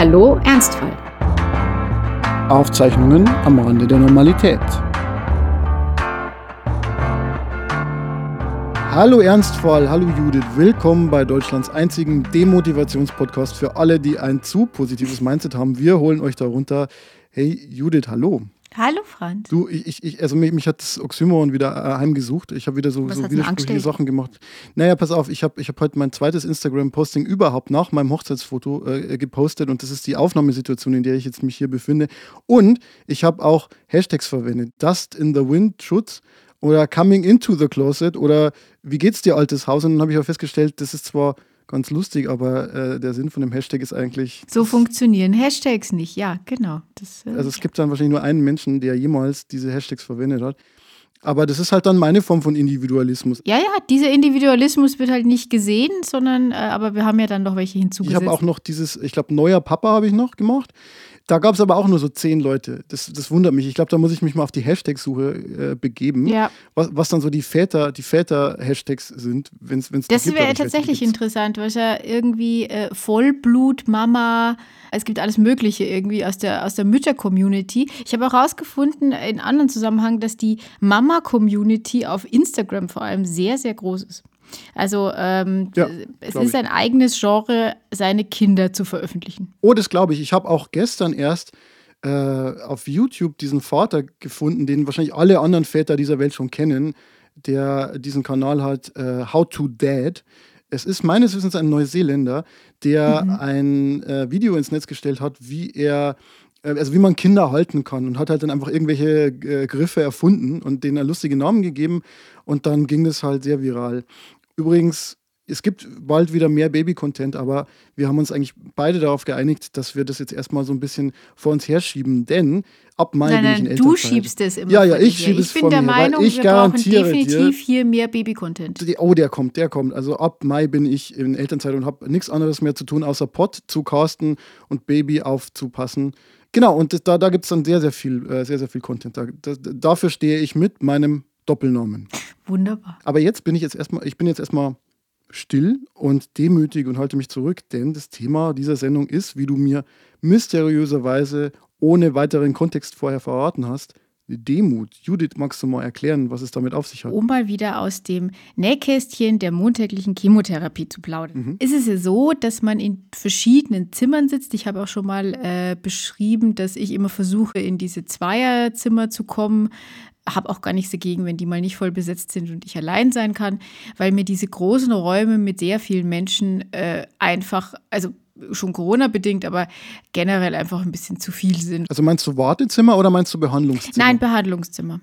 Hallo Ernstfall. Aufzeichnungen am Rande der Normalität. Hallo Ernstfall, hallo Judith, willkommen bei Deutschlands einzigen Demotivationspodcast für alle, die ein zu positives Mindset haben. Wir holen euch darunter. Hey Judith, hallo. Hallo Franz. Du, ich, ich, also mich, mich hat das Oxymoron wieder äh, heimgesucht. Ich habe wieder so, Was so widersprüchliche? Sachen gemacht. Naja, pass auf, ich habe ich hab heute mein zweites Instagram-Posting überhaupt nach meinem Hochzeitsfoto äh, gepostet und das ist die Aufnahmesituation, in der ich jetzt mich hier befinde. Und ich habe auch Hashtags verwendet. Dust in the Wind Schutz oder Coming into the Closet oder Wie geht's dir, altes Haus? Und dann habe ich auch festgestellt, das ist zwar ganz lustig, aber äh, der Sinn von dem Hashtag ist eigentlich. So funktionieren Hashtags nicht. Ja, genau. Das, äh, Also es gibt dann wahrscheinlich nur einen Menschen, der jemals diese Hashtags verwendet hat. Aber das ist halt dann meine Form von Individualismus. ja, ja, dieser Individualismus wird halt nicht gesehen, sondern, äh, aber wir haben ja dann noch welche Ich hinzugesetzt. habe auch noch dieses, ich glaube, neuer Papa habe ich noch gemacht. Da gab es aber auch nur so zehn Leute. Das, das wundert mich. Ich glaube, da muss ich mich mal auf die Hashtag-Suche äh, begeben, ja, was, was dann so die Väter, die Väter-Hashtags sind, wenn es das wäre tatsächlich interessant, weil es ja irgendwie äh, Vollblut, Mama, es gibt alles Mögliche irgendwie aus der, aus der Mütter-Community. Ich habe auch herausgefunden in anderen Zusammenhang, dass die Mama-Community auf Instagram vor allem sehr, sehr groß ist. Also ähm, Ja, es ist ein eigenes Genre, seine Kinder zu veröffentlichen. Oh, das glaube ich. Ich habe auch gestern erst äh, auf YouTube diesen Vater gefunden, den wahrscheinlich alle anderen Väter dieser Welt schon kennen, der diesen Kanal hat, äh, How to Dad. Es ist meines Wissens ein Neuseeländer, der Mhm. ein äh, Video ins Netz gestellt hat, wie er, äh, also wie man Kinder halten kann und hat halt dann einfach irgendwelche äh, Griffe erfunden und denen lustige Namen gegeben und dann ging das halt sehr viral. Übrigens, es gibt bald wieder mehr Baby-Content, aber wir haben uns eigentlich beide darauf geeinigt, dass wir das jetzt erstmal so ein bisschen vor uns herschieben, denn ab Mai Nein, bin ich in nein, du Elternzeit. schiebst es immer. Ja, ja, dir ich schiebe es Ich bin der mir, Meinung, ich wir brauchen garantiere dir- definitiv hier mehr Baby-Content. Oh, der kommt, der kommt. Also ab Mai bin ich in Elternzeit und habe nichts anderes mehr zu tun, außer Pott zu casten und Baby aufzupassen. Genau, und das, da, da gibt es dann sehr, sehr viel, äh, sehr, sehr viel Content. Da, das, dafür stehe ich mit meinem Doppelnamen. Wunderbar. Aber jetzt bin ich jetzt erstmal, ich bin jetzt erstmal still und demütig und halte mich zurück, denn das Thema dieser Sendung ist, wie du mir mysteriöserweise ohne weiteren Kontext vorher verraten hast, Demut. Judith, magst du mal erklären, was es damit auf sich hat? Um mal wieder aus dem Nähkästchen der montäglichen Chemotherapie zu plaudern. Mhm. Ist es ja so, dass man in verschiedenen Zimmern sitzt. Ich habe auch schon mal äh, beschrieben, dass ich immer versuche, in diese Zweierzimmer zu kommen. Habe auch gar nichts dagegen, wenn die mal nicht voll besetzt sind und ich allein sein kann, weil mir diese großen Räume mit sehr vielen Menschen äh, einfach, also schon Corona-bedingt, aber generell einfach ein bisschen zu viel sind. Also meinst du Wartezimmer oder meinst du Behandlungszimmer? Nein, Behandlungszimmer.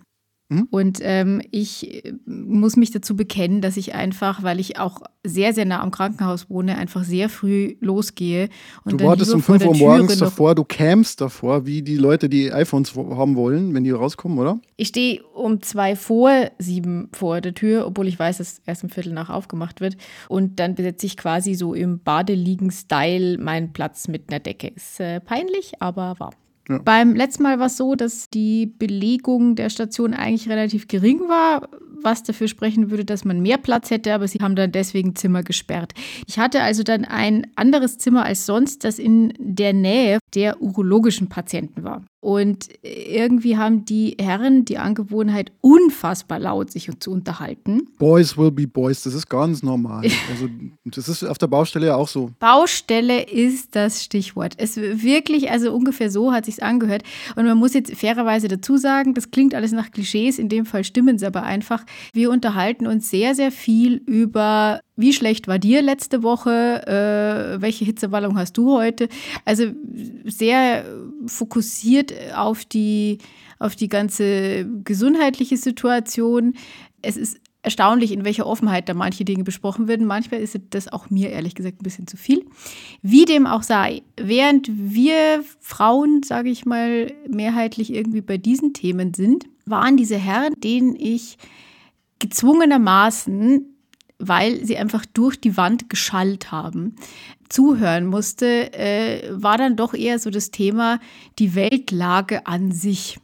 Mhm. Und ähm, ich äh, muss mich dazu bekennen, dass ich einfach, weil ich auch sehr, sehr nah am Krankenhaus wohne, einfach sehr früh losgehe. Und Du wartest um vor 5 der Uhr morgens davor, du camst davor, wie die Leute, die iPhones haben wollen, wenn die rauskommen, oder? Ich stehe um zwei vor sieben vor der Tür, obwohl ich weiß, dass erst um Viertel nach aufgemacht wird. Und dann besetze ich quasi so im Badeliegen-Style meinen Platz mit einer Decke. Ist äh, peinlich, aber warm. Ja. Beim letzten Mal war es so, dass die Belegung der Station eigentlich relativ gering war, was dafür sprechen würde, dass man mehr Platz hätte, aber sie haben dann deswegen Zimmer gesperrt. Ich hatte also dann ein anderes Zimmer als sonst, das in der Nähe der urologischen Patienten war. Und irgendwie haben die Herren die Angewohnheit, unfassbar laut sich zu unterhalten. Boys will be boys, das ist ganz normal. Also das ist auf der Baustelle ja auch so. Baustelle ist das Stichwort. Es wirklich, also ungefähr so hat sich's angehört. Und man muss jetzt fairerweise dazu sagen, das klingt alles nach Klischees, in dem Fall stimmen sie aber einfach. Wir unterhalten uns sehr, sehr viel über, wie schlecht war dir letzte Woche, äh, welche Hitzewallung hast du heute. Also sehr fokussiert auf die, auf die ganze gesundheitliche Situation. Es ist erstaunlich, in welcher Offenheit da manche Dinge besprochen werden. Manchmal ist das auch mir ehrlich gesagt ein bisschen zu viel. Wie dem auch sei, während wir Frauen, sage ich mal, mehrheitlich irgendwie bei diesen Themen sind, waren diese Herren, denen ich gezwungenermaßen, weil sie einfach durch die Wand geschallt haben, zuhören musste, äh, war dann doch eher so das Thema die Weltlage an sich.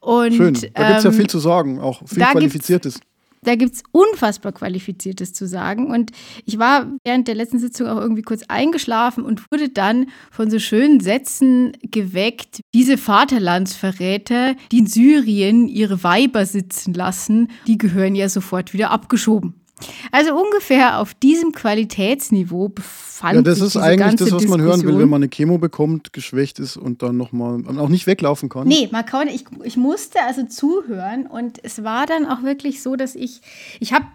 Und, Schön. Da gibt es ja ähm, viel zu sagen, auch viel Qualifiziertes. Da gibt es unfassbar Qualifiziertes zu sagen. Und ich war während der letzten Sitzung auch irgendwie kurz eingeschlafen und wurde dann von so schönen Sätzen geweckt. Diese Vaterlandsverräter, die in Syrien ihre Weiber sitzen lassen, die gehören ja sofort wieder abgeschoben. Also ungefähr auf diesem Qualitätsniveau befand Ja, das sich ist diese eigentlich ganze das, was man hören will, wenn man eine Chemo bekommt, geschwächt ist und dann nochmal auch nicht weglaufen kann. Nee, man kann, ich, ich musste also zuhören und es war dann auch wirklich so, dass ich, ich habe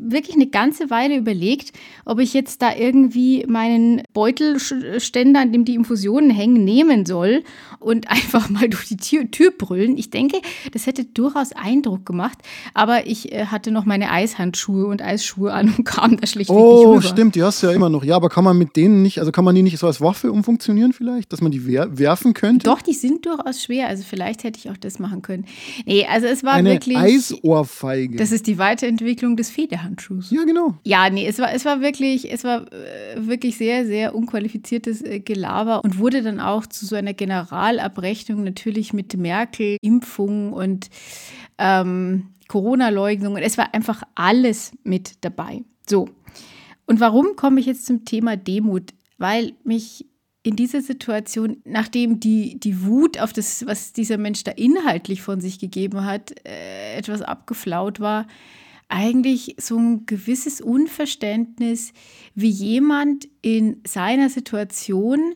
wirklich eine ganze Weile überlegt, ob ich jetzt da irgendwie meinen Beutelständer, an dem die Infusionen hängen, nehmen soll und einfach mal durch die Tür, Tür brüllen. Ich denke, das hätte durchaus Eindruck gemacht, aber ich äh, hatte noch meine Eishandschuhe und Eisschuhe an und kam da schlichtweg nicht Oh, rüber. stimmt, die hast du ja immer noch. Ja, aber kann man mit denen nicht, also kann man die nicht so als Waffe umfunktionieren vielleicht, dass man die wer werfen könnte? Doch, die sind durchaus schwer. Also vielleicht hätte ich auch das machen können. Nee, also es war Eine wirklich. Eisohrfeige. Das ist die Weiterentwicklung des Federhandschuhs. ja, genau. Ja, nee, es war, es war wirklich, es war äh, wirklich sehr, sehr unqualifiziertes äh, Gelaber und wurde dann auch zu so einer Generalabrechnung natürlich mit Merkel, Impfung und ähm, Corona-Leugnung. Und es war einfach alles mit dabei. So. Und warum komme ich jetzt zum Thema Demut? Weil mich in dieser Situation, nachdem die, die Wut auf das, was dieser Mensch da inhaltlich von sich gegeben hat, äh, etwas abgeflaut war, eigentlich so ein gewisses Unverständnis, wie jemand in seiner Situation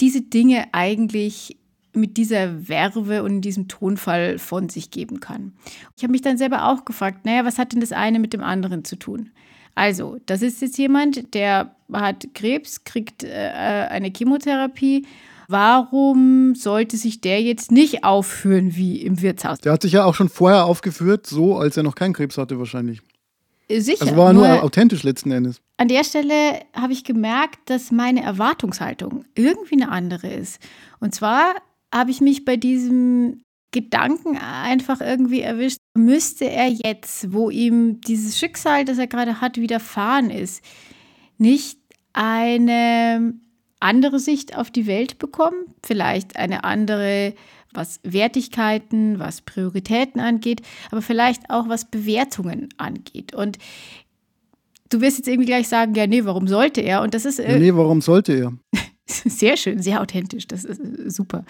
diese Dinge eigentlich mit dieser Werbe und diesem Tonfall von sich geben kann. Ich habe mich dann selber auch gefragt, naja, was hat denn das eine mit dem anderen zu tun? Also, das ist jetzt jemand, der hat Krebs, kriegt äh, eine Chemotherapie. Warum sollte sich der jetzt nicht aufführen wie im Wirtshaus? Der hat sich ja auch schon vorher aufgeführt, so als er noch keinen Krebs hatte wahrscheinlich. Sicher. Also war nur nur authentisch letzten Endes. an der Stelle habe ich gemerkt, dass meine Erwartungshaltung irgendwie eine andere ist. Und zwar habe ich mich bei diesem Gedanken einfach irgendwie erwischt, müsste er jetzt, wo ihm dieses Schicksal, das er gerade hat, widerfahren ist, nicht eine andere Sicht auf die Welt bekommen? Vielleicht eine andere, was Wertigkeiten, was Prioritäten angeht, aber vielleicht auch was Bewertungen angeht. Und du wirst jetzt irgendwie gleich sagen, ja, nee, warum sollte er? Und das ist äh, nee, warum sollte er? sehr schön, sehr authentisch, das ist äh, super.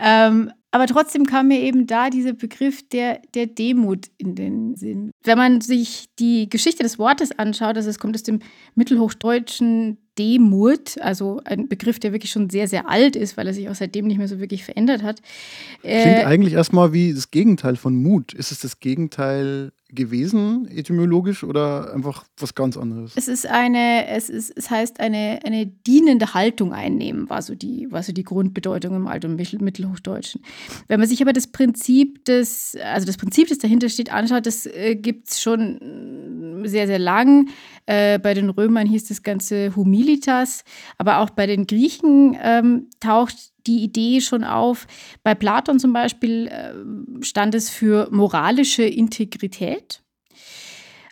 Ähm, aber trotzdem kam mir eben da dieser Begriff der, der Demut in den Sinn. Wenn man sich die Geschichte des Wortes anschaut, also es kommt aus dem mittelhochdeutschen Demut, also ein Begriff, der wirklich schon sehr, sehr alt ist, weil er sich auch seitdem nicht mehr so wirklich verändert hat. Klingt Äh, eigentlich erstmal wie das Gegenteil von Mut. Ist es das Gegenteil gewesen, etymologisch, oder einfach was ganz anderes? Es ist eine, es ist, es heißt eine, eine dienende Haltung einnehmen, war so die, war so die Grundbedeutung im Alt- und Mittel, Mittelhochdeutschen. Wenn man sich aber das Prinzip des, also das Prinzip, das dahinter steht, anschaut, das äh, gibt es schon sehr, sehr lang. Äh, bei den Römern hieß das Ganze Humilitas, aber auch bei den Griechen ähm, taucht die Idee schon auf. Bei Platon zum Beispiel äh, stand es für moralische Integrität.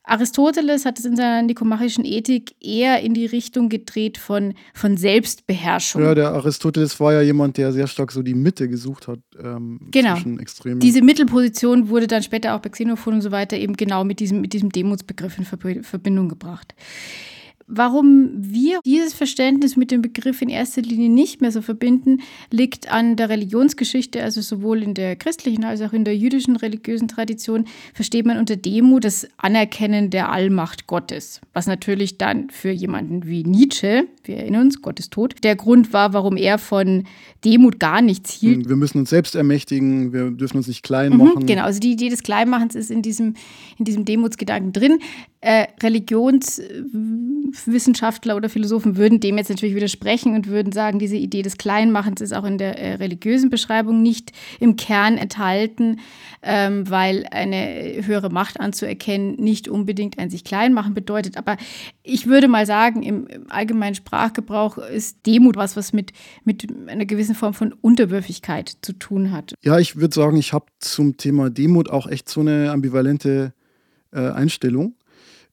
Aristoteles hat es in seiner nikomachischen Ethik eher in die Richtung gedreht von, von Selbstbeherrschung. Ja, der Aristoteles war ja jemand, der sehr stark so die Mitte gesucht hat. Ähm, Genau. Zwischen Extremen. Diese Mittelposition wurde dann später auch bei Xenophon und so weiter eben genau mit diesem, mit diesem Demutsbegriff in Verbi- Verbindung gebracht. Warum wir dieses Verständnis mit dem Begriff in erster Linie nicht mehr so verbinden, liegt an der Religionsgeschichte, also sowohl in der christlichen als auch in der jüdischen religiösen Tradition versteht man unter Demut das Anerkennen der Allmacht Gottes, was natürlich dann für jemanden wie Nietzsche, wir erinnern uns, Gott ist tot, der Grund war, warum er von Demut gar nichts hielt. wir müssen uns selbst ermächtigen, wir dürfen uns nicht klein machen. Mhm, genau, also die Idee des Kleinmachens ist in diesem, in diesem Demutsgedanken drin. Äh, Religionswissenschaftler oder Philosophen würden dem jetzt natürlich widersprechen und würden sagen, diese Idee des Kleinmachens ist auch in der äh, religiösen Beschreibung nicht im Kern enthalten, ähm, weil eine höhere Macht anzuerkennen nicht unbedingt ein sich klein machen bedeutet. Aber ich würde mal sagen, im, im allgemeinen Sprachgebrauch ist Demut was, was mit, mit einer gewissen Form von Unterwürfigkeit zu tun hat. Ja, ich würde sagen, ich habe zum Thema Demut auch echt so eine ambivalente äh, Einstellung.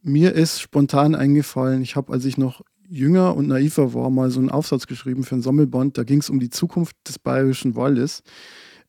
Mir ist spontan eingefallen, ich habe, als ich noch jünger und naiver war, mal so einen Aufsatz geschrieben für ein Sammelband. Da ging es um die Zukunft des bayerischen Waldes.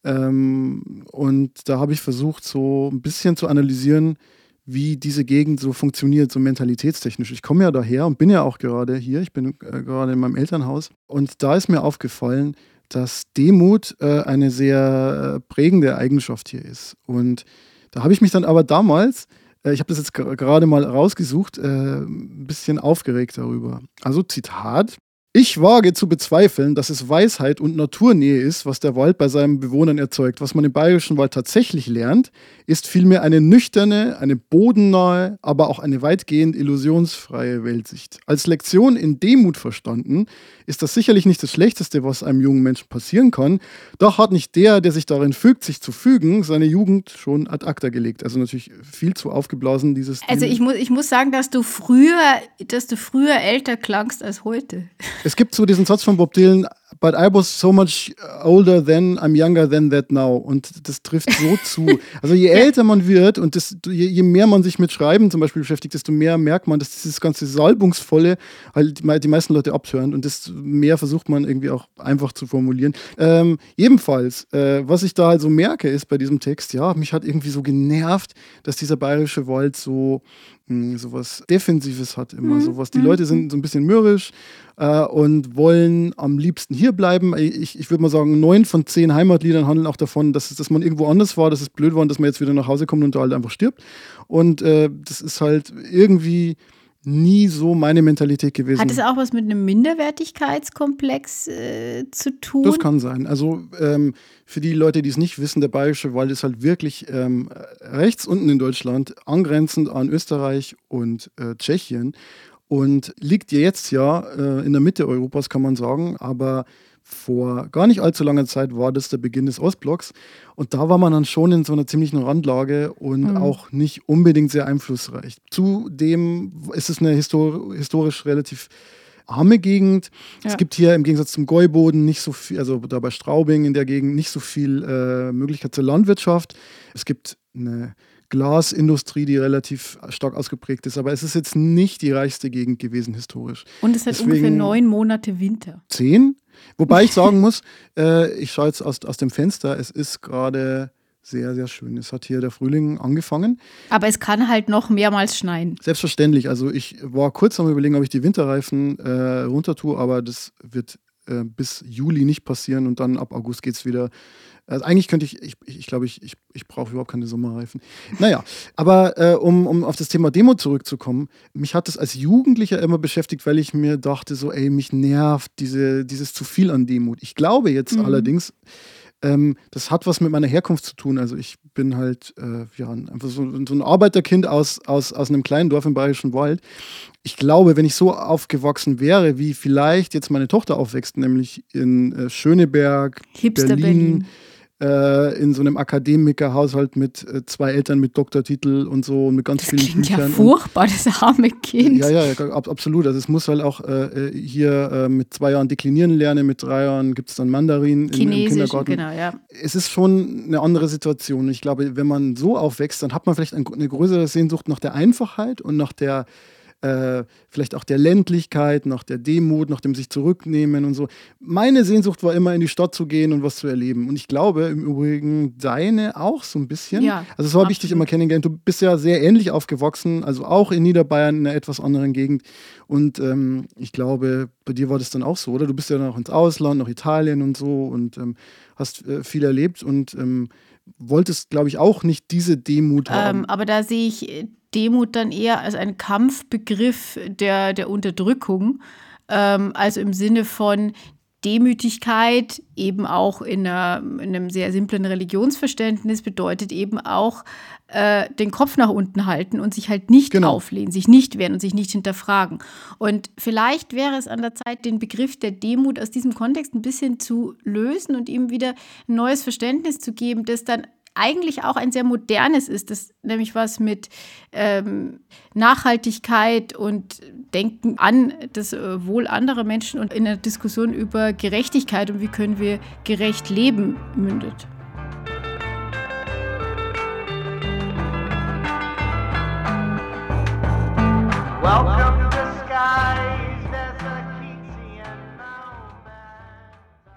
Ähm, und da habe ich versucht, so ein bisschen zu analysieren, wie diese Gegend so funktioniert, so mentalitätstechnisch. Ich komme ja daher und bin ja auch gerade hier. Ich bin äh, gerade in meinem Elternhaus. Und da ist mir aufgefallen, dass Demut äh, eine sehr äh, prägende Eigenschaft hier ist. Und da habe ich mich dann aber damals, ich habe das jetzt gerade mal rausgesucht, äh, ein bisschen aufgeregt darüber. Also Zitat. Ich wage zu bezweifeln, dass es Weisheit und Naturnähe ist, was der Wald bei seinen Bewohnern erzeugt. Was man im bayerischen Wald tatsächlich lernt, ist vielmehr eine nüchterne, eine bodennahe, aber auch eine weitgehend illusionsfreie Weltsicht. Als Lektion in Demut verstanden, ist das sicherlich nicht das Schlechteste, was einem jungen Menschen passieren kann. Doch hat nicht der, der sich darin fügt, sich zu fügen, seine Jugend schon ad acta gelegt. Also natürlich viel zu aufgeblasen, dieses. Also ich muss, ich muss sagen, dass du früher, dass du früher älter klangst als heute. Es gibt so diesen Satz von Bob Dylan, but I was so much older then, I'm younger than that now. Und das trifft so zu. Also je älter man wird und das, je, je, mehr man sich mit Schreiben zum Beispiel beschäftigt, desto mehr merkt man, dass dieses ganze Salbungsvolle halt die, meisten Leute abhören und desto mehr versucht man irgendwie auch einfach zu formulieren. Ähm, jedenfalls, äh, was ich da halt so merke, ist bei diesem Text, ja, mich hat irgendwie so genervt, dass dieser bayerische Wald so hm, sowas Defensives hat immer. Mhm. Sowas. Die Leute sind so ein bisschen mürrisch äh, und wollen am liebsten hier bleiben. Ich, ich würde mal sagen, neun von zehn Heimatliedern handeln auch davon, dass, dass man irgendwo anders war, dass es blöd war und dass man jetzt wieder nach Hause kommt und da halt einfach stirbt. Und äh, das ist halt irgendwie nie so meine Mentalität gewesen. Hat es auch was mit einem Minderwertigkeitskomplex äh, zu tun? Das kann sein. Also ähm, für die Leute, die es nicht wissen, der Bayerische Wald ist halt wirklich ähm, rechts unten in Deutschland, angrenzend an Österreich und äh, Tschechien und liegt jetzt ja äh, in der Mitte Europas, kann man sagen, aber vor gar nicht allzu langer Zeit war das der Beginn des Ostblocks. Und da war man dann schon in so einer ziemlichen Randlage und mhm. auch nicht unbedingt sehr einflussreich. Zudem ist es eine histor historisch relativ arme Gegend. Ja. Es gibt hier im Gegensatz zum Gäuboden nicht so viel, also da bei Straubing in der Gegend nicht so viel äh, Möglichkeit zur Landwirtschaft. Es gibt eine Glasindustrie, die relativ stark ausgeprägt ist. Aber es ist jetzt nicht die reichste Gegend gewesen historisch. Und es hat Deswegen ungefähr neun Monate Winter. Zehn? Wobei ich sagen muss, äh, ich schaue jetzt aus, aus dem Fenster, es ist gerade sehr, sehr schön. Es hat hier der Frühling angefangen. Aber es kann halt noch mehrmals schneien. Selbstverständlich. Also ich war kurz am überlegen, ob ich die Winterreifen äh, runter tue, aber das wird äh, bis Juli nicht passieren und dann ab August geht es wieder also eigentlich könnte ich, ich, ich glaube, ich, ich, ich brauche überhaupt keine Sommerreifen. Naja, aber äh, um, um auf das Thema Demo zurückzukommen, mich hat das als Jugendlicher immer beschäftigt, weil ich mir dachte, so, ey, mich nervt diese, dieses zu viel an Demut. Ich glaube jetzt mhm. allerdings, ähm, das hat was mit meiner Herkunft zu tun. Also ich bin halt äh, ja, einfach so, so, ein Arbeiterkind aus, aus, aus einem kleinen Dorf im Bayerischen Wald. Ich glaube, wenn ich so aufgewachsen wäre, wie vielleicht jetzt meine Tochter aufwächst, nämlich in äh, Schöneberg, Hipster Berlin, Berlin äh, in so einem Akademikerhaushalt mit äh, zwei Eltern mit Doktortitel und so und mit ganz das vielen klingt Büchern. ja furchtbar, das arme Kind. Ja, ja, ab, absolut. Also es muss halt auch äh, äh, hier äh, mit zwei Jahren deklinieren lernen, mit drei Jahren gibt es dann Mandarin im, im Kindergarten. Genau, ja. Es ist schon eine andere Situation. Ich glaube, wenn man so aufwächst, dann hat man vielleicht eine größere Sehnsucht nach der Einfachheit und nach der äh, vielleicht auch der Ländlichkeit, nach der Demut, nach dem sich zurücknehmen und so. Meine Sehnsucht war immer in die Stadt zu gehen und was zu erleben. Und ich glaube im Übrigen deine auch so ein bisschen. Ja, also so habe ich dich immer kennengelernt. Du bist ja sehr ähnlich aufgewachsen, also auch in Niederbayern in einer etwas anderen Gegend. Und ähm, ich glaube, bei dir war das dann auch so, oder? Du bist ja dann auch ins Ausland, nach Italien und so und ähm, hast äh, viel erlebt und ähm, wolltest, glaube ich, auch nicht diese Demut haben. Ähm, aber da sehe ich Demut dann eher als ein Kampfbegriff der, der Unterdrückung, ähm, also im Sinne von Demütigkeit, eben auch in, einer, in einem sehr simplen Religionsverständnis, bedeutet eben auch äh, den Kopf nach unten halten und sich halt nicht genau. auflehnen, sich nicht wehren und sich nicht hinterfragen. Und vielleicht wäre es an der Zeit, den Begriff der Demut aus diesem Kontext ein bisschen zu lösen und ihm wieder ein neues Verständnis zu geben, das dann eigentlich auch ein sehr modernes ist, das nämlich was mit ähm, Nachhaltigkeit und Denken an das äh, Wohl anderer Menschen und in der Diskussion über Gerechtigkeit und wie können wir gerecht leben mündet.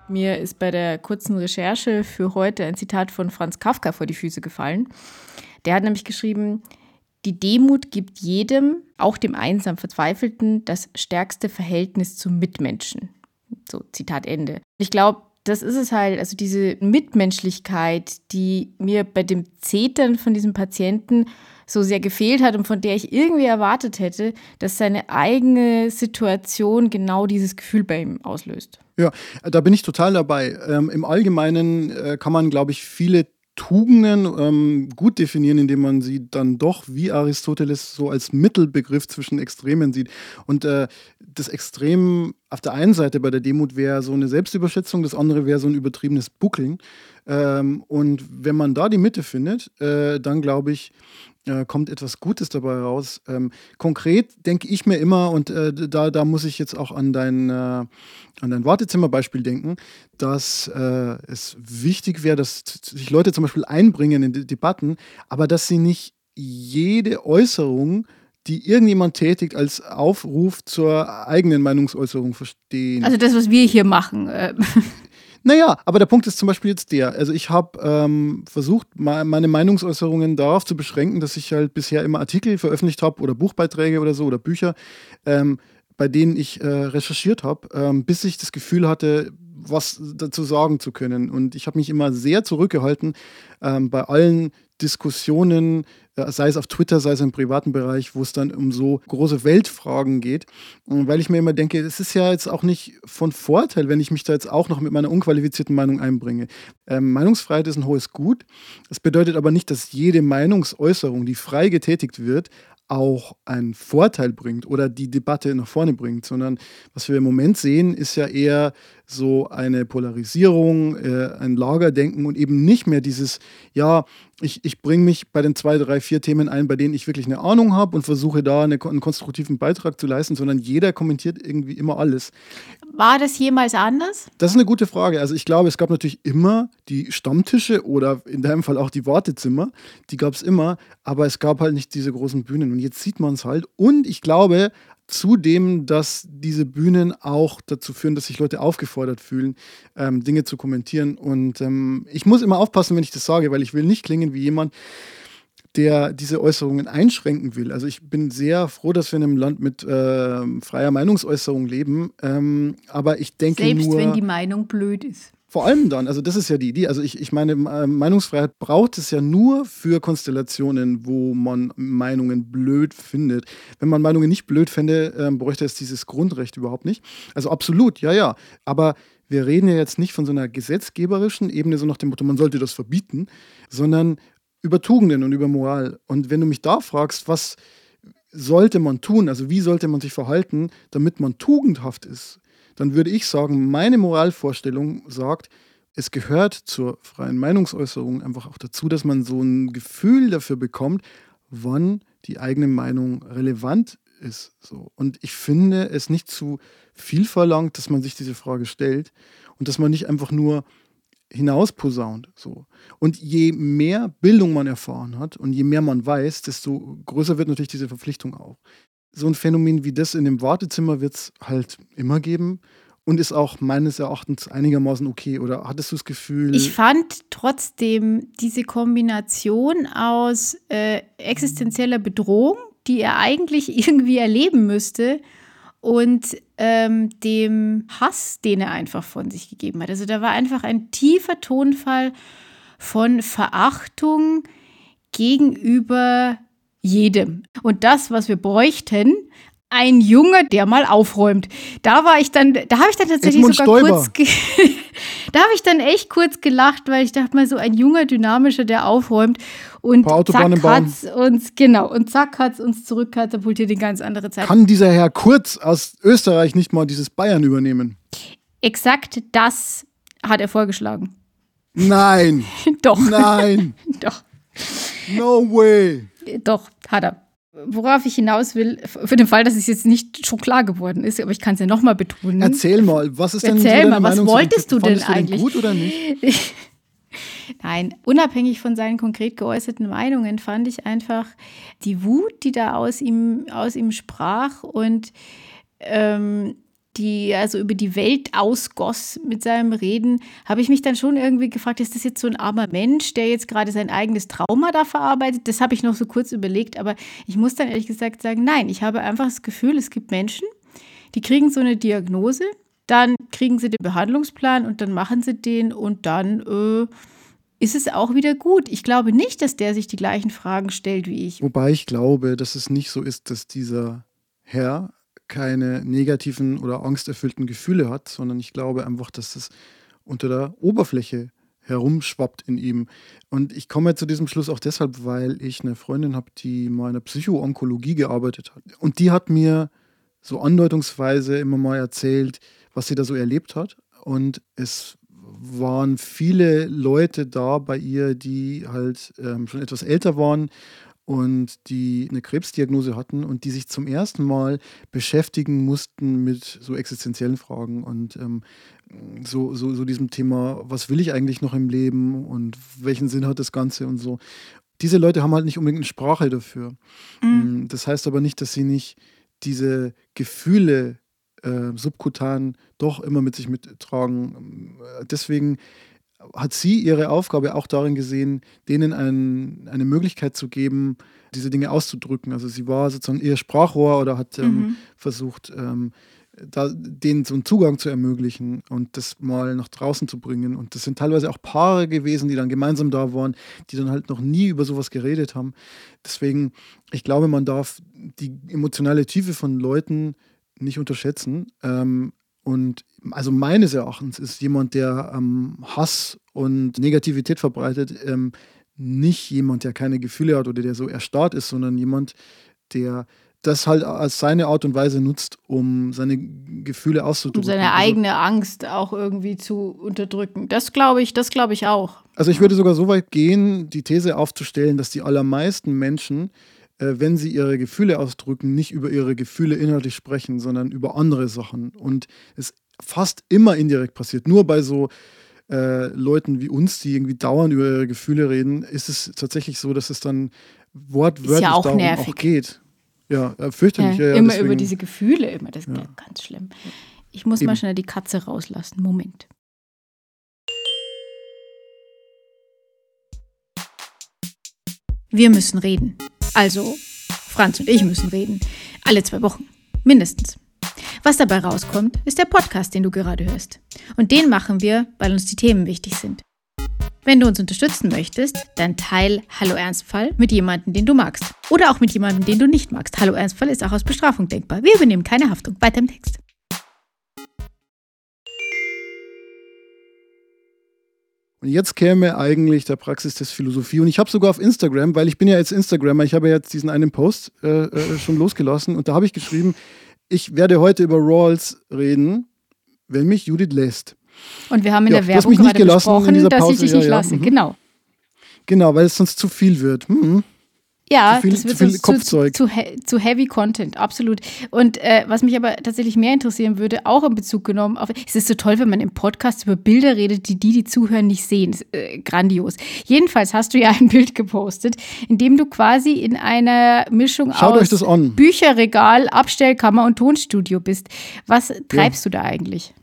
Mir ist bei der kurzen Recherche für heute ein Zitat von Franz Kafka vor die Füße gefallen. Der hat nämlich geschrieben, Die Demut gibt jedem, auch dem einsam Verzweifelten, das stärkste Verhältnis zum Mitmenschen. So, Zitat Ende. Ich glaube, das ist es halt, also diese Mitmenschlichkeit, die mir bei dem Zetern von diesem Patienten so sehr gefehlt hat und von der ich irgendwie erwartet hätte, dass seine eigene Situation genau dieses Gefühl bei ihm auslöst. Ja, da bin ich total dabei. Ähm, Im Allgemeinen äh, kann man, glaube ich, viele Tugenden ähm, gut definieren, indem man sie dann doch wie Aristoteles so als Mittelbegriff zwischen Extremen sieht. Und äh, das Extrem auf der einen Seite bei der Demut wäre so eine Selbstüberschätzung, das andere wäre so ein übertriebenes Buckeln. Ähm, und wenn man da die Mitte findet, äh, dann glaube ich, äh, kommt etwas Gutes dabei raus. Ähm, konkret denke ich mir immer, und äh, da, da muss ich jetzt auch an dein, äh, an dein Wartezimmerbeispiel denken, dass äh, es wichtig wäre, dass sich Leute zum Beispiel einbringen in die Debatten, aber dass sie nicht jede Äußerung die irgendjemand tätigt, als Aufruf zur eigenen Meinungsäußerung verstehen. Also das, was wir hier machen. Naja, aber der Punkt ist zum Beispiel jetzt der. Also ich habe ähm, versucht, meine Meinungsäußerungen darauf zu beschränken, dass ich halt bisher immer Artikel veröffentlicht habe oder Buchbeiträge oder so oder Bücher, ähm, bei denen ich äh, recherchiert habe, ähm, bis ich das Gefühl hatte, was dazu sagen zu können. Und ich habe mich immer sehr zurückgehalten ähm, bei allen Diskussionen, äh, sei es auf Twitter, sei es im privaten Bereich, wo es dann um so große Weltfragen geht. Weil ich mir immer denke, es ist ja jetzt auch nicht von Vorteil, wenn ich mich da jetzt auch noch mit meiner unqualifizierten Meinung einbringe. Ähm, Meinungsfreiheit ist ein hohes Gut. Das bedeutet aber nicht, dass jede Meinungsäußerung, die frei getätigt wird, auch einen Vorteil bringt oder die Debatte nach vorne bringt, sondern was wir im Moment sehen, ist ja eher so eine Polarisierung, äh, ein Lagerdenken und eben nicht mehr dieses, ja, ich, ich bringe mich bei den zwei, drei, vier Themen ein, bei denen ich wirklich eine Ahnung habe und versuche da eine, einen konstruktiven Beitrag zu leisten, sondern jeder kommentiert irgendwie immer alles. War das jemals anders? Das ist eine gute Frage. Also ich glaube, es gab natürlich immer die Stammtische oder in deinem Fall auch die Wartezimmer. Die gab es immer, aber es gab halt nicht diese großen Bühnen. Und jetzt sieht man es halt. Und ich glaube, Zudem, dass diese Bühnen auch dazu führen, dass sich Leute aufgefordert fühlen, ähm, Dinge zu kommentieren. Und ähm, ich muss immer aufpassen, wenn ich das sage, weil ich will nicht klingen wie jemand, der diese Äußerungen einschränken will. Also ich bin sehr froh, dass wir in einem Land mit äh, freier Meinungsäußerung leben. Ähm, aber ich denke Selbst nur, wenn die Meinung blöd ist. Vor allem dann, also das ist ja die Idee. Also ich, ich meine, äh, Meinungsfreiheit braucht es ja nur für Konstellationen, wo man Meinungen blöd findet. Wenn man Meinungen nicht blöd fände, äh, bräuchte es dieses Grundrecht überhaupt nicht. Also absolut, ja, ja. Aber wir reden ja jetzt nicht von so einer gesetzgeberischen Ebene, so nach dem Motto, man sollte das verbieten, sondern über Tugenden und über Moral. Und wenn du mich da fragst, was sollte man tun, also wie sollte man sich verhalten, damit man tugendhaft ist, dann würde ich sagen, meine Moralvorstellung sagt, es gehört zur freien Meinungsäußerung einfach auch dazu, dass man so ein Gefühl dafür bekommt, wann die eigene Meinung relevant ist. So. Und ich finde es nicht zu viel verlangt, dass man sich diese Frage stellt und dass man nicht einfach nur hinausposaunt. So. Und je mehr Bildung man erfahren hat und je mehr man weiß, desto größer wird natürlich diese Verpflichtung auch so ein Phänomen wie das in dem Wartezimmer wird es halt immer geben und ist auch meines Erachtens einigermaßen okay. Oder hattest du das Gefühl? Ich fand trotzdem diese Kombination aus äh, existenzieller Bedrohung, die er eigentlich irgendwie erleben müsste, und ähm, dem Hass, den er einfach von sich gegeben hat. Also da war einfach ein tiefer Tonfall von Verachtung gegenüber jedem. Und das, was wir bräuchten, ein Junge, der mal aufräumt. Da war ich dann, da habe ich dann tatsächlich sogar Stoiber. kurz, da habe ich dann echt kurz gelacht, weil ich dachte mal so ein junger, dynamischer, der aufräumt und zack hat's uns, genau, und zack hat's uns zurückkatapultiert in ganz andere Zeit. Kann dieser Herr Kurz aus Österreich nicht mal dieses Bayern übernehmen? Exakt das hat er vorgeschlagen. Nein. Doch. Nein. Doch. No way. Doch, hat er. Worauf ich hinaus will, für den Fall, dass es jetzt nicht schon klar geworden ist, aber ich kann es ja nochmal betonen. Erzähl mal, was ist denn Erzähl so mal, was Meinung wolltest du denn du eigentlich? Den gut oder nicht? Nein, unabhängig von seinen konkret geäußerten Meinungen fand ich einfach die Wut, die da aus ihm, aus ihm sprach und ähm, die also über die Welt ausgoss mit seinem Reden, habe ich mich dann schon irgendwie gefragt, ist das jetzt so ein armer Mensch, der jetzt gerade sein eigenes Trauma da verarbeitet? Das habe ich noch so kurz überlegt, aber ich muss dann ehrlich gesagt sagen, nein, ich habe einfach das Gefühl, es gibt Menschen, die kriegen so eine Diagnose, dann kriegen sie den Behandlungsplan und dann machen sie den und dann äh, ist es auch wieder gut. Ich glaube nicht, dass der sich die gleichen Fragen stellt wie ich. Wobei ich glaube, dass es nicht so ist, dass dieser Herr keine negativen oder angsterfüllten Gefühle hat, sondern ich glaube einfach, dass es unter der Oberfläche herumschwappt in ihm. Und ich komme zu diesem Schluss auch deshalb, weil ich eine Freundin habe, die mal in der Psychoonkologie gearbeitet hat. Und die hat mir so andeutungsweise immer mal erzählt, was sie da so erlebt hat. Und es waren viele Leute da bei ihr, die halt ähm, schon etwas älter waren und die eine Krebsdiagnose hatten und die sich zum ersten Mal beschäftigen mussten mit so existenziellen Fragen und ähm, so, so, so diesem Thema, was will ich eigentlich noch im Leben und welchen Sinn hat das Ganze und so. Diese Leute haben halt nicht unbedingt eine Sprache dafür. Mhm. Das heißt aber nicht, dass sie nicht diese Gefühle äh, subkutan doch immer mit sich mittragen. Deswegen hat sie ihre Aufgabe auch darin gesehen, denen ein, eine Möglichkeit zu geben, diese Dinge auszudrücken. Also sie war sozusagen ihr Sprachrohr oder hat ähm, mhm. versucht, ähm, da, denen so einen Zugang zu ermöglichen und das mal nach draußen zu bringen. Und das sind teilweise auch Paare gewesen, die dann gemeinsam da waren, die dann halt noch nie über sowas geredet haben. Deswegen, ich glaube, man darf die emotionale Tiefe von Leuten nicht unterschätzen. Ähm, und also meines Erachtens ist jemand, der ähm, Hass und Negativität verbreitet, ähm, nicht jemand, der keine Gefühle hat oder der so erstarrt ist, sondern jemand, der das halt als seine Art und Weise nutzt, um seine Gefühle auszudrücken. Um seine also eigene also, Angst auch irgendwie zu unterdrücken. Das glaube ich, das glaube ich auch. Also ich würde sogar so weit gehen, die These aufzustellen, dass die allermeisten Menschen äh, wenn sie ihre Gefühle ausdrücken, nicht über ihre Gefühle inhaltlich sprechen, sondern über andere Sachen. Und es fast immer indirekt passiert. Nur bei so äh, Leuten wie uns, die irgendwie dauernd über ihre Gefühle reden, ist es tatsächlich so, dass es dann wortwörtlich ja auch darum nervig. auch geht. Ja, äh, fürchterlich. Ja, ja, immer deswegen. über diese Gefühle, immer. Das ist ganz schlimm. Ich muss Eben. mal schnell die Katze rauslassen. Moment. Wir müssen reden. Also, Franz und ich müssen reden. Alle zwei Wochen. Mindestens. Was dabei rauskommt, ist der Podcast, den du gerade hörst. Und den machen wir, weil uns die Themen wichtig sind. Wenn du uns unterstützen möchtest, dann teil Hallo Ernstfall mit jemandem, den du magst. Oder auch mit jemandem, den du nicht magst. Hallo Ernstfall ist auch aus Bestrafung denkbar. Wir übernehmen keine Haftung. Weiter im Text. Und jetzt käme eigentlich der Praxistest Philosophie. Und ich habe sogar auf Instagram, weil ich bin ja jetzt Instagrammer, ich habe ja jetzt diesen einen Post äh, äh, schon losgelassen und da habe ich geschrieben, ich werde heute über Rawls reden, wenn mich Judith lässt. Und wir haben in ja, der Werbung gerade besprochen, dass ich dich nicht ja, lasse. Ja. Mhm. Genau. Genau, weil es sonst zu viel wird. Mhm. Ja, viel, das wird zu, Kopfzeug. Zu, zu, zu, heavy Content, absolut. Und äh, was mich aber tatsächlich mehr interessieren würde, auch in Bezug genommen auf, es ist so toll, wenn man im Podcast über Bilder redet, die die, die zuhören, nicht sehen. Ist, äh, grandios. Jedenfalls hast du ja ein Bild gepostet, in dem du quasi in einer Mischung Schaut aus Bücherregal, Abstellkammer und Tonstudio bist. Was treibst ja. du da eigentlich?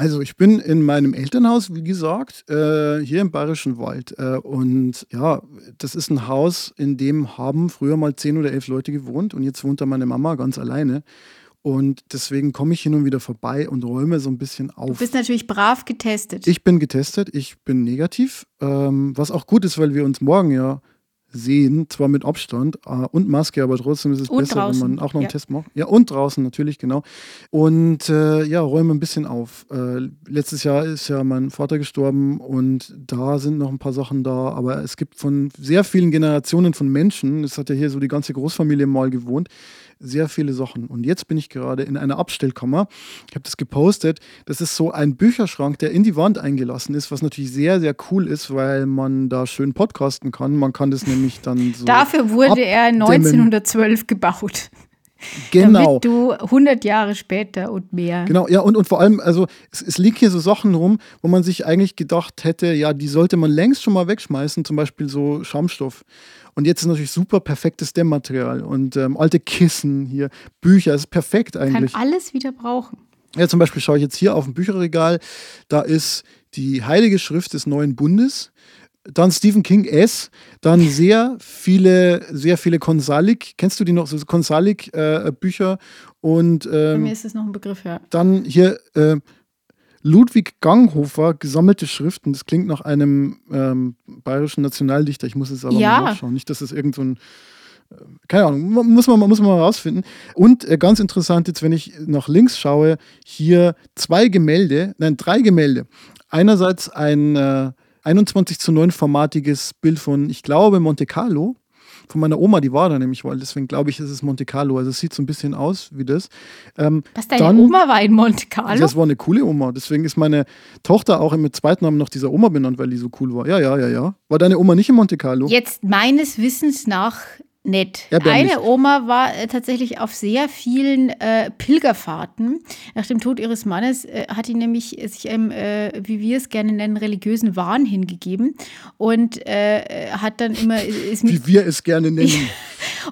Also ich bin in meinem Elternhaus, wie gesagt, äh, hier im Bayerischen Wald. Äh, und ja, das ist ein Haus, in dem haben früher mal zehn oder elf Leute gewohnt und jetzt wohnt da meine Mama ganz alleine. Und deswegen komme ich hin und wieder vorbei und räume so ein bisschen auf. Du bist natürlich brav getestet. Ich bin getestet, ich bin negativ, ähm, was auch gut ist, weil wir uns morgen ja sehen, zwar mit Abstand äh, und Maske, aber trotzdem ist es und besser, draußen. wenn man auch noch einen ja. Test macht. Ja, und draußen natürlich, genau. Und äh, ja, räume ein bisschen auf. Äh, letztes Jahr ist ja mein Vater gestorben und da sind noch ein paar Sachen da, aber es gibt von sehr vielen Generationen von Menschen, es hat ja hier so die ganze Großfamilie mal gewohnt, sehr viele Sachen. Und jetzt bin ich gerade in einer Abstellkammer. Ich habe das gepostet. Das ist so ein Bücherschrank, der in die Wand eingelassen ist, was natürlich sehr, sehr cool ist, weil man da schön podcasten kann. Man kann das nämlich dann so. Dafür wurde abdämmen. er 1912 gebaut. Genau. Damit du 100 Jahre später und mehr. Genau, ja, und, und vor allem, also es, es liegen hier so Sachen rum, wo man sich eigentlich gedacht hätte, ja, die sollte man längst schon mal wegschmeißen, zum Beispiel so Schaumstoff. Und jetzt ist natürlich super perfektes Dämmmaterial und ähm, alte Kissen hier, Bücher, ist perfekt eigentlich. Kann alles wieder brauchen. Ja, zum Beispiel schaue ich jetzt hier auf dem Bücherregal, da ist die Heilige Schrift des Neuen Bundes, dann Stephen King S, dann sehr viele, sehr viele Konsalik. Kennst du die noch? So Konsalik-Bücher. Äh, und ähm, Bei mir ist das noch ein Begriff, ja. Dann hier äh, Ludwig Ganghofer, gesammelte Schriften. Das klingt nach einem ähm, bayerischen Nationaldichter. Ich muss es aber ja. mal nachschauen. Nicht, dass es irgend so ein äh, keine Ahnung, muss man, muss man mal rausfinden. Und äh, ganz interessant, jetzt, wenn ich nach links schaue, hier zwei Gemälde, nein, drei Gemälde. Einerseits ein äh, 21 zu 9 formatiges Bild von, ich glaube, Monte Carlo. Von meiner Oma, die war da nämlich, weil deswegen glaube ich, ist es Monte Carlo. Also es sieht so ein bisschen aus wie das. Ähm, Was, deine dann, Oma war in Monte Carlo? Das war eine coole Oma. Deswegen ist meine Tochter auch mit zweiten Namen noch dieser Oma benannt, weil die so cool war. Ja, ja, ja, ja. War deine Oma nicht in Monte Carlo? Jetzt meines Wissens nach nett. Eine Oma war äh, tatsächlich auf sehr vielen äh, Pilgerfahrten. Nach dem Tod ihres Mannes äh, hat die nämlich sich einem, äh, wie wir es gerne nennen, religiösen Wahn hingegeben und äh, hat dann immer. wie wir es gerne nennen.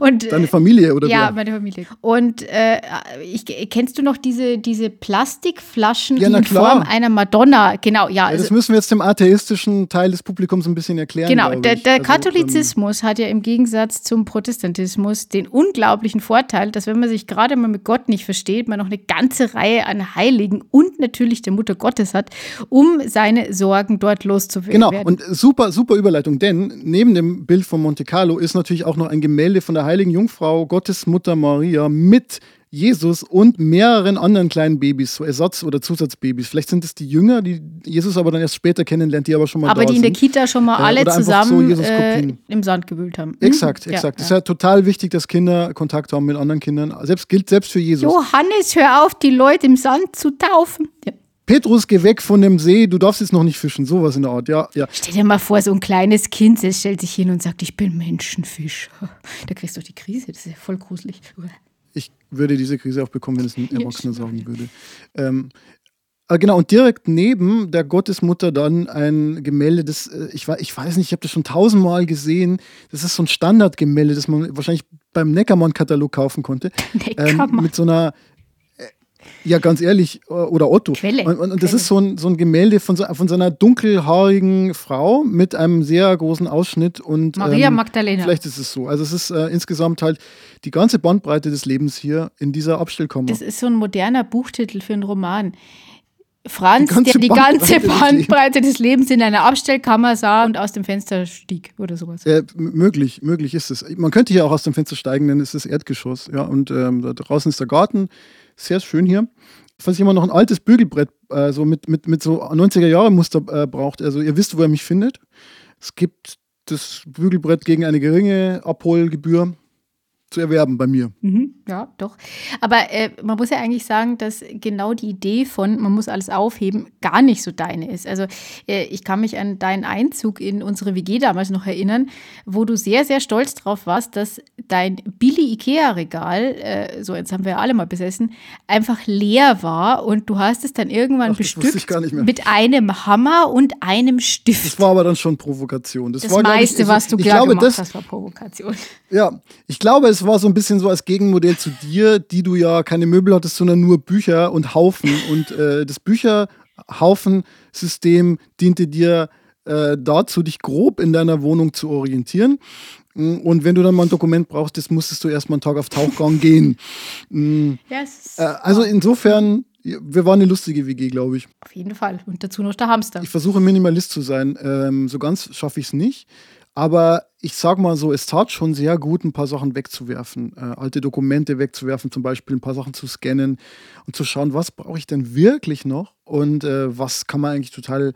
Und, Deine Familie oder Ja, wer? meine Familie. Und äh, ich, kennst du noch diese, diese Plastikflaschen ja, in Form einer Madonna? Genau, ja. ja also, das müssen wir jetzt dem atheistischen Teil des Publikums ein bisschen erklären. Genau, der, der also, Katholizismus ähm, hat ja im Gegensatz zum Protestantismus den unglaublichen Vorteil, dass wenn man sich gerade mal mit Gott nicht versteht, man noch eine ganze Reihe an Heiligen und natürlich der Mutter Gottes hat, um seine Sorgen dort loszuwerden. Genau, und super, super Überleitung, denn neben dem Bild von Monte Carlo ist natürlich auch noch ein Gemälde von der heiligen Jungfrau, Gottesmutter Maria, mit Jesus und mehreren anderen kleinen Babys, so Ersatz- oder Zusatzbabys. Vielleicht sind es die Jünger, die Jesus aber dann erst später kennenlernt, die aber schon mal aber die in der Kita schon mal äh, alle zusammen so äh, im Sand gewühlt haben. Hm? Exakt, exakt. Es ja, ist ja total wichtig, dass Kinder Kontakt haben mit anderen Kindern. Selbst gilt selbst für Jesus. Johannes, hör auf, die Leute im Sand zu taufen. Ja. Petrus, geh weg von dem See, du darfst jetzt noch nicht fischen. Sowas in der Art, ja. ja. Stell dir mal vor, so ein kleines Kind das stellt sich hin und sagt, ich bin Menschenfisch. Da kriegst du doch die Krise, das ist ja voll gruselig. Würde diese Krise auch bekommen, wenn es ein Erwachsener sagen würde. Ähm, Ah, genau, und direkt neben der Gottesmutter dann ein Gemälde, das, äh, ich, ich weiß nicht, ich habe das schon tausendmal gesehen. Das ist so ein Standardgemälde, das man wahrscheinlich beim Neckermann-Katalog kaufen konnte. Neckermann. Ähm, mit so einer ja, ganz ehrlich, äh, oder Otto. Quelle. Und, und, und das ist so ein, so ein Gemälde von so, von so einer dunkelhaarigen Frau mit einem sehr großen Ausschnitt. Und, Maria ähm, Magdalena. Vielleicht ist es so. Also es ist äh, insgesamt halt die ganze Bandbreite des Lebens hier in dieser Abstellkammer. Das ist so ein moderner Buchtitel für einen Roman. Franz, die der die ganze Bandbreite des Lebens in einer Abstellkammer sah und aus dem Fenster stieg oder sowas. Äh, möglich, möglich ist es. Man könnte hier auch aus dem Fenster steigen, denn es ist Erdgeschoss. Ja, und ähm, da draußen ist der Garten. Sehr schön hier. Falls jemand noch ein altes Bügelbrett äh, so mit, mit, mit so 90er-Jahre-Muster äh, braucht, also ihr wisst, wo ihr mich findet. Es gibt das Bügelbrett gegen eine geringe Abholgebühr zu erwerben bei mir. Mhm, ja, doch. Aber äh, man muss ja eigentlich sagen, dass genau die Idee von, man muss alles aufheben, gar nicht so deine ist. Also äh, ich kann mich an deinen Einzug in unsere WG damals noch erinnern, wo du sehr, sehr stolz drauf warst, dass dein Billy Ikea-Regal, äh, so jetzt haben wir ja alle mal besessen, einfach leer war und du hast es dann irgendwann Ach, bestückt mit einem Hammer und einem Stift. Das war aber dann schon Provokation. Das, das war, meiste, ich, was du klar glaube, gemacht das, hast, war Provokation. Ja, ich glaube, es es war so ein bisschen so als Gegenmodell zu dir, die du ja keine Möbel hattest, sondern nur Bücher und Haufen. Und äh, das Bücherhaufen-System diente dir äh, dazu, dich grob in deiner Wohnung zu orientieren. Mm, und wenn du dann mal ein Dokument brauchst, das musstest du erstmal einen Tag auf Tauchgang gehen. Yes. Mm. Äh, also insofern, wir waren eine lustige WG, glaube ich. Auf jeden Fall. Und dazu noch der Hamster. Ich versuche Minimalist zu sein. Ähm, so ganz schaffe ich es nicht. Aber ich sag mal so, es tat schon sehr gut, ein paar Sachen wegzuwerfen, äh, alte Dokumente wegzuwerfen, zum Beispiel ein paar Sachen zu scannen und zu schauen, was brauche ich denn wirklich noch und äh, was kann man eigentlich total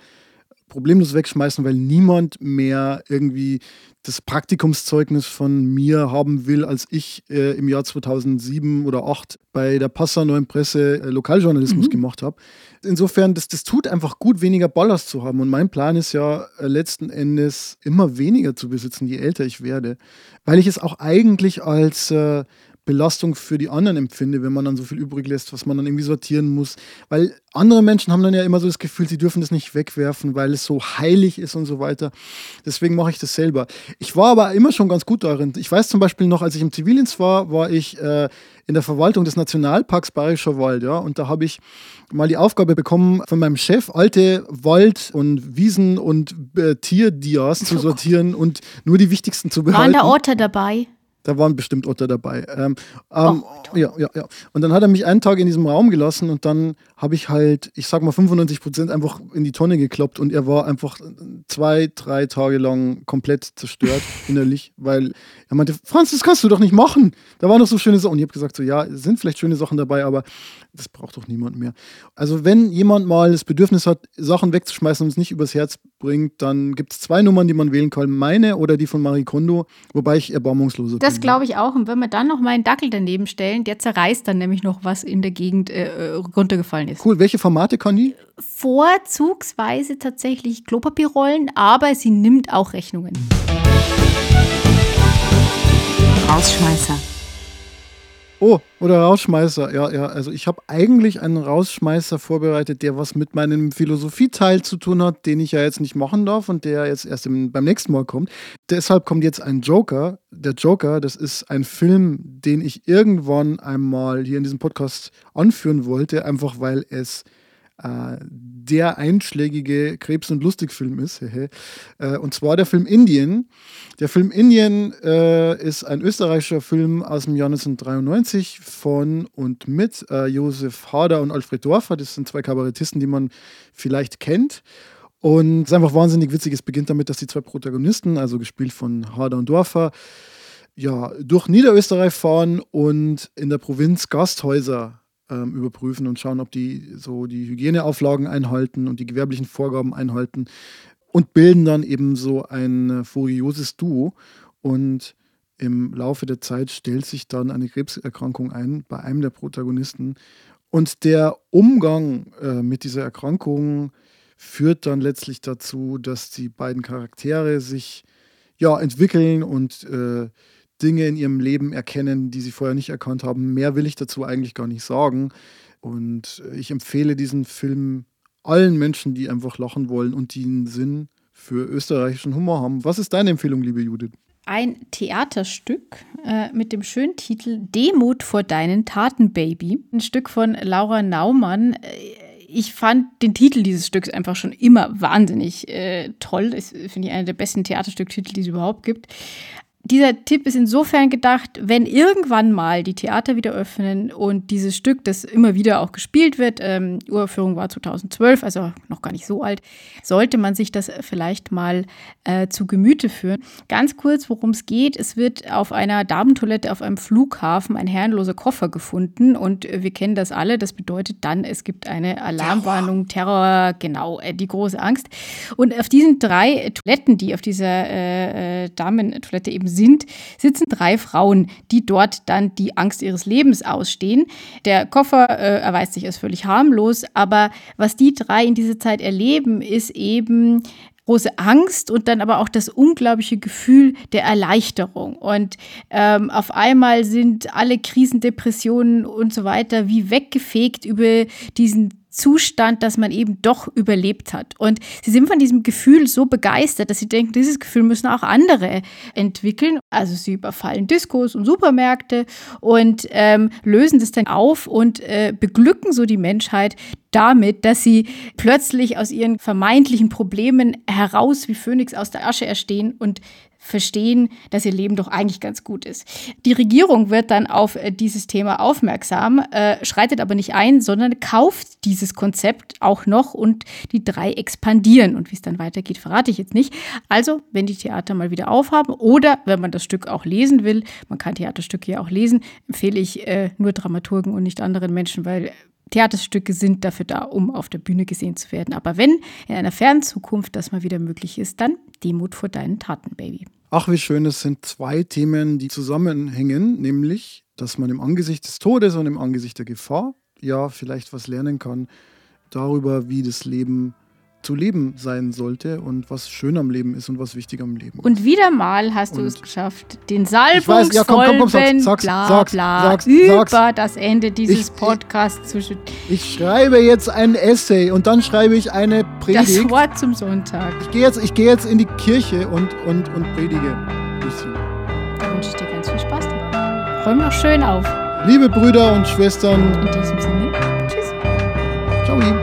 problemlos wegschmeißen, weil niemand mehr irgendwie das Praktikumszeugnis von mir haben will, als ich äh, im Jahr 2007 oder 2008 bei der Passau Neuen Presse äh, Lokaljournalismus mhm. gemacht habe. Insofern, das, das tut einfach gut, weniger Ballast zu haben. Und mein Plan ist ja äh, letzten Endes immer weniger zu besitzen, je älter ich werde, weil ich es auch eigentlich als äh, Belastung für die anderen empfinde, wenn man dann so viel übrig lässt, was man dann irgendwie sortieren muss. Weil andere Menschen haben dann ja immer so das Gefühl, sie dürfen das nicht wegwerfen, weil es so heilig ist und so weiter. Deswegen mache ich das selber. Ich war aber immer schon ganz gut darin. Ich weiß zum Beispiel noch, als ich im Zivildienst war, war ich äh, in der Verwaltung des Nationalparks Bayerischer Wald. Ja? Und da habe ich mal die Aufgabe bekommen, von meinem Chef alte Wald- und Wiesen- und äh, Tierdias zu sortieren und nur die wichtigsten zu behalten. Waren da Orte dabei? Da waren bestimmt Otter dabei. Ähm, ähm, oh, ja, ja, ja. Und dann hat er mich einen Tag in diesem Raum gelassen und dann habe ich halt, ich sag mal 95 Prozent einfach in die Tonne gekloppt und er war einfach zwei, drei Tage lang komplett zerstört innerlich, weil er meinte, Franz, das kannst du doch nicht machen. Da waren noch so schöne Sachen. Und ich habe gesagt, so ja, es sind vielleicht schöne Sachen dabei, aber das braucht doch niemand mehr. Also wenn jemand mal das Bedürfnis hat, Sachen wegzuschmeißen und es nicht übers Herz bringt, dann gibt es zwei Nummern, die man wählen kann. Meine oder die von Marie Kondo, wobei ich erbarmungsloser Das glaube ich auch. Und wenn wir dann noch mal einen Dackel daneben stellen, der zerreißt dann nämlich noch, was in der Gegend äh, runtergefallen ist. Cool. Welche Formate kann die? Vorzugsweise tatsächlich Klopapierrollen, aber sie nimmt auch Rechnungen. Rausschmeißer. Oh, oder Rausschmeißer. Ja, ja. Also ich habe eigentlich einen Rausschmeißer vorbereitet, der was mit meinem Philosophieteil zu tun hat, den ich ja jetzt nicht machen darf und der jetzt erst im, beim nächsten Mal kommt. Deshalb kommt jetzt ein Joker. Der Joker, das ist ein Film, den ich irgendwann einmal hier in diesem Podcast anführen wollte, einfach weil es äh, der einschlägige Krebs- und Lustigfilm ist. äh, und zwar der Film Indien. Der Film Indien äh, ist ein österreichischer Film aus dem Jahr 1993 von und mit äh, Josef Hader und Alfred Dorfer. Das sind zwei Kabarettisten, die man vielleicht kennt. Und es ist einfach wahnsinnig witzig. Es beginnt damit, dass die zwei Protagonisten, also gespielt von Hader und Dorfer, ja, durch Niederösterreich fahren und in der Provinz Gasthäuser ähm, überprüfen und schauen, ob die so die Hygieneauflagen einhalten und die gewerblichen Vorgaben einhalten und bilden dann eben so ein furioses Duo. Und im Laufe der Zeit stellt sich dann eine Krebserkrankung ein bei einem der Protagonisten. Und der Umgang äh, mit dieser Erkrankung führt dann letztlich dazu, dass die beiden Charaktere sich ja, entwickeln und äh, Dinge in ihrem Leben erkennen, die sie vorher nicht erkannt haben. Mehr will ich dazu eigentlich gar nicht sagen. Und ich empfehle diesen Film allen Menschen, die einfach lachen wollen und die einen Sinn für österreichischen Humor haben. Was ist deine Empfehlung, liebe Judith? Ein Theaterstück äh, mit dem schönen Titel Demut vor deinen Taten, Baby. Ein Stück von Laura Naumann. Äh, ich fand den Titel dieses Stücks einfach schon immer wahnsinnig äh, toll. Das finde ich einer der besten Theaterstücktitel, die es überhaupt gibt dieser Tipp ist insofern gedacht, wenn irgendwann mal die Theater wieder öffnen und dieses Stück, das immer wieder auch gespielt wird, ähm, Uraufführung war 2012, also noch gar nicht so alt, sollte man sich das vielleicht mal äh, zu Gemüte führen. Ganz kurz, worum es geht. Es wird auf einer Damentoilette auf einem Flughafen ein herrenloser Koffer gefunden und äh, wir kennen das alle. Das bedeutet dann, es gibt eine Alarmwarnung, Terror, genau, äh, die große Angst. Und auf diesen drei Toiletten, die auf dieser äh, äh Damentoilette eben sind, sitzen drei Frauen, die dort dann die Angst ihres Lebens ausstehen. Der Koffer äh, erweist sich als völlig harmlos, aber was die drei in dieser Zeit erleben, ist eben große Angst und dann aber auch das unglaubliche Gefühl der Erleichterung. Und ähm, auf einmal sind alle Krisen, Depressionen und so weiter wie weggefegt über diesen Zustand, dass man eben doch überlebt hat. Und sie sind von diesem Gefühl so begeistert, dass sie denken, dieses Gefühl müssen auch andere entwickeln. Also sie überfallen Diskos und Supermärkte und ähm, lösen das dann auf und äh, beglücken so die Menschheit damit, dass sie plötzlich aus ihren vermeintlichen Problemen heraus wie Phönix aus der Asche erstehen und verstehen, dass ihr Leben doch eigentlich ganz gut ist. Die Regierung wird dann auf äh, dieses Thema aufmerksam, äh, schreitet aber nicht ein, sondern kauft dieses Konzept auch noch und die drei expandieren. Und wie es dann weitergeht, verrate ich jetzt nicht. Also, wenn die Theater mal wieder aufhaben oder wenn man das Stück auch lesen will, man kann Theaterstücke ja auch lesen, empfehle ich äh, nur Dramaturgen und nicht anderen Menschen, weil Theaterstücke sind dafür da, um auf der Bühne gesehen zu werden. Aber wenn in einer fernen Zukunft das mal wieder möglich ist, dann Demut vor deinen Taten, Baby. Ach, wie schön, es sind zwei Themen, die zusammenhängen, nämlich, dass man im Angesicht des Todes und im Angesicht der Gefahr ja vielleicht was lernen kann darüber, wie das Leben zu leben sein sollte und was schön am Leben ist und was wichtig am Leben ist. Und wieder mal hast du es geschafft, den weiß, ja, komm, komm, komm, sag's, salbungsvollen sag's, bla sag's, bla sag's, über sag's. das Ende dieses Ich- Podcasts zu schütten. Ich schreibe jetzt ein Essay und dann schreibe ich eine Das Predigt. Wort zum Sonntag. Ich gehe jetzt, ich gehe jetzt in die Kirche und, und, und predige. ein bisschen. Da wünsche ich dir ganz viel Spaß dabei. Räum noch schön auf. Liebe Brüder und Schwestern, In diesem Sinne, tschüss. ciao.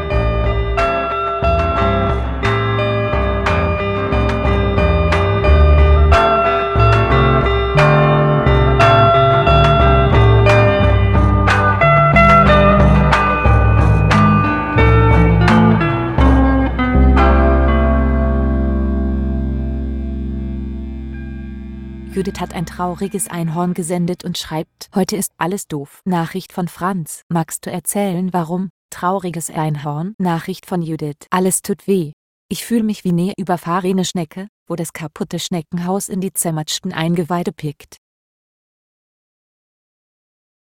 Judith hat ein trauriges Einhorn gesendet und schreibt, heute ist alles doof. Nachricht von Franz. Magst du erzählen, warum? Trauriges Einhorn. Nachricht von Judith. Alles tut weh. Ich fühle mich wie eine überfahrene Schnecke, wo das kaputte Schneckenhaus in die zermatschten Eingeweide pickt.